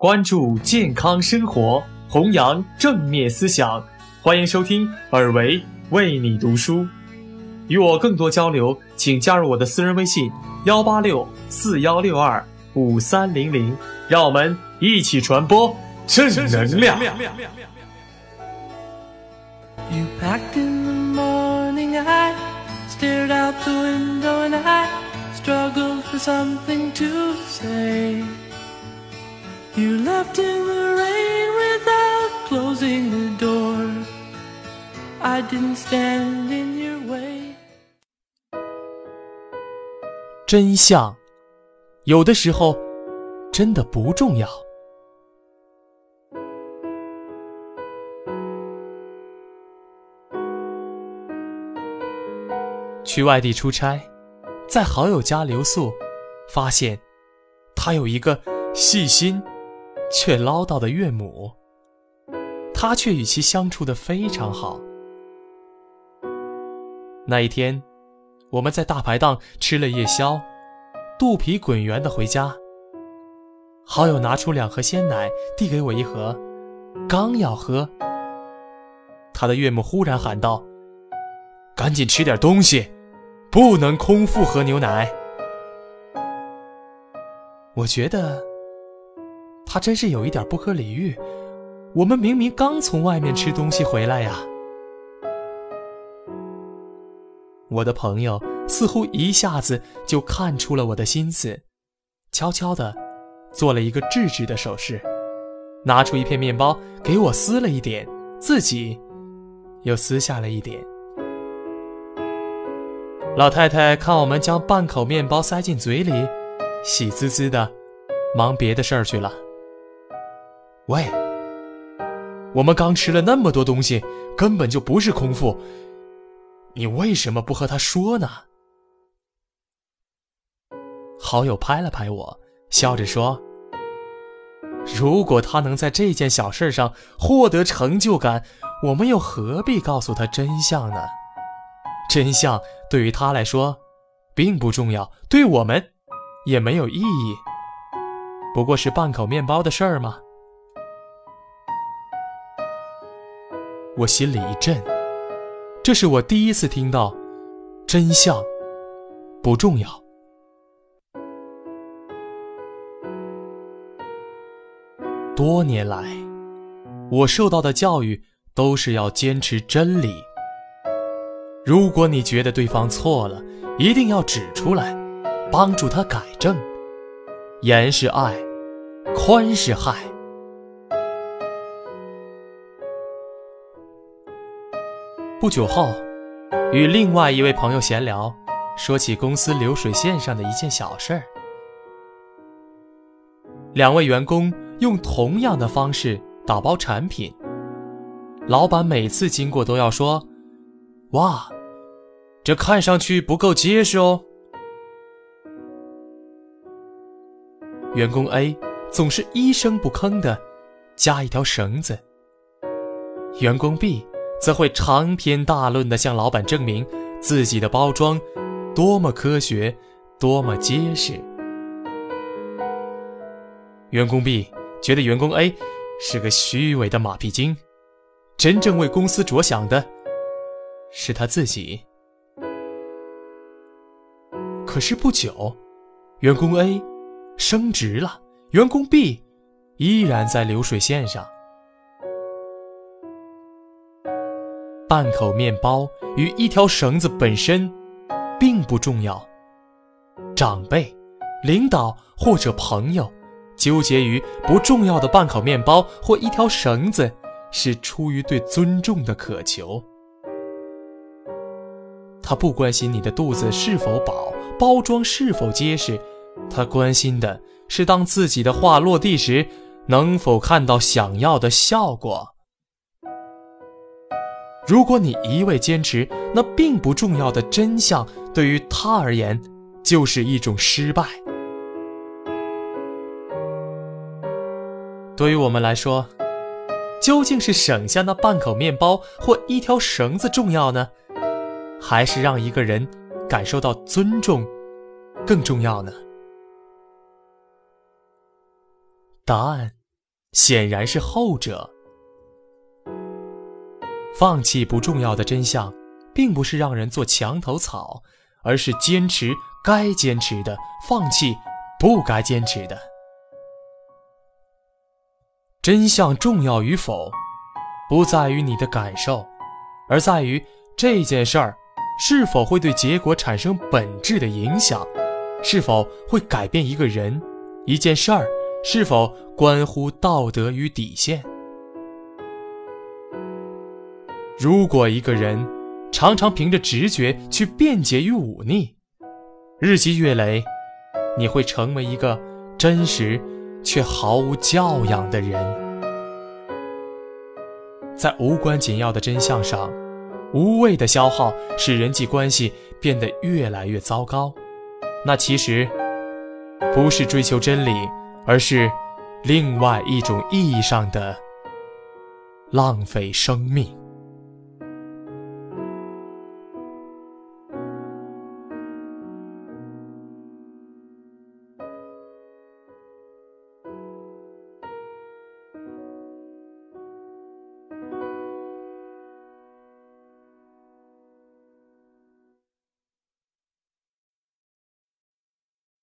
关注健康生活，弘扬正面思想。欢迎收听尔维为你读书。与我更多交流，请加入我的私人微信：幺八六四幺六二五三零零。让我们一起传播正能量。You You left in the rain without closing the door. I didn't stand in your way. 真相，有的时候真的不重要。去外地出差，在好友家留宿，发现他有一个细心却唠叨的岳母，他却与其相处的非常好。那一天，我们在大排档吃了夜宵，肚皮滚圆的回家。好友拿出两盒鲜奶，递给我一盒，刚要喝，他的岳母忽然喊道：“赶紧吃点东西，不能空腹喝牛奶。”我觉得他真是有一点不可理喻。我们明明刚从外面吃东西回来呀。我的朋友似乎一下子就看出了我的心思，悄悄地做了一个制止的手势，拿出一片面包给我撕了一点，自己又撕下了一点。老太太看我们将半口面包塞进嘴里，喜滋滋的，忙别的事儿去了。喂，我们刚吃了那么多东西，根本就不是空腹。你为什么不和他说呢？好友拍了拍我，笑着说：“如果他能在这件小事上获得成就感，我们又何必告诉他真相呢？真相对于他来说并不重要，对我们也没有意义。不过是半口面包的事儿吗？”我心里一震。这是我第一次听到，真相不重要。多年来，我受到的教育都是要坚持真理。如果你觉得对方错了，一定要指出来，帮助他改正。严是爱，宽是害。不久后，与另外一位朋友闲聊，说起公司流水线上的一件小事儿。两位员工用同样的方式打包产品，老板每次经过都要说：“哇，这看上去不够结实哦。”员工 A 总是一声不吭的加一条绳子，员工 B。则会长篇大论地向老板证明自己的包装多么科学，多么结实。员工 B 觉得员工 A 是个虚伪的马屁精，真正为公司着想的是他自己。可是不久，员工 A 升职了，员工 B 依然在流水线上。半口面包与一条绳子本身并不重要。长辈、领导或者朋友纠结于不重要的半口面包或一条绳子，是出于对尊重的渴求。他不关心你的肚子是否饱，包装是否结实，他关心的是当自己的话落地时，能否看到想要的效果。如果你一味坚持那并不重要的真相，对于他而言就是一种失败。对于我们来说，究竟是省下那半口面包或一条绳子重要呢，还是让一个人感受到尊重更重要呢？答案显然是后者。放弃不重要的真相，并不是让人做墙头草，而是坚持该坚持的，放弃不该坚持的。真相重要与否，不在于你的感受，而在于这件事儿是否会对结果产生本质的影响，是否会改变一个人、一件事儿，是否关乎道德与底线。如果一个人常常凭着直觉去辩解与忤逆，日积月累，你会成为一个真实却毫无教养的人。在无关紧要的真相上，无谓的消耗使人际关系变得越来越糟糕。那其实不是追求真理，而是另外一种意义上的浪费生命。